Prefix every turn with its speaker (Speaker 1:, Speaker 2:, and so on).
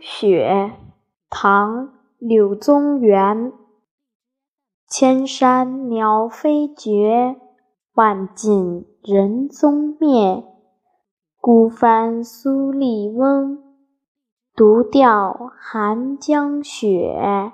Speaker 1: 雪唐柳宗元。千山鸟飞绝万径人踪灭。孤帆蓑笠翁独钓寒江雪。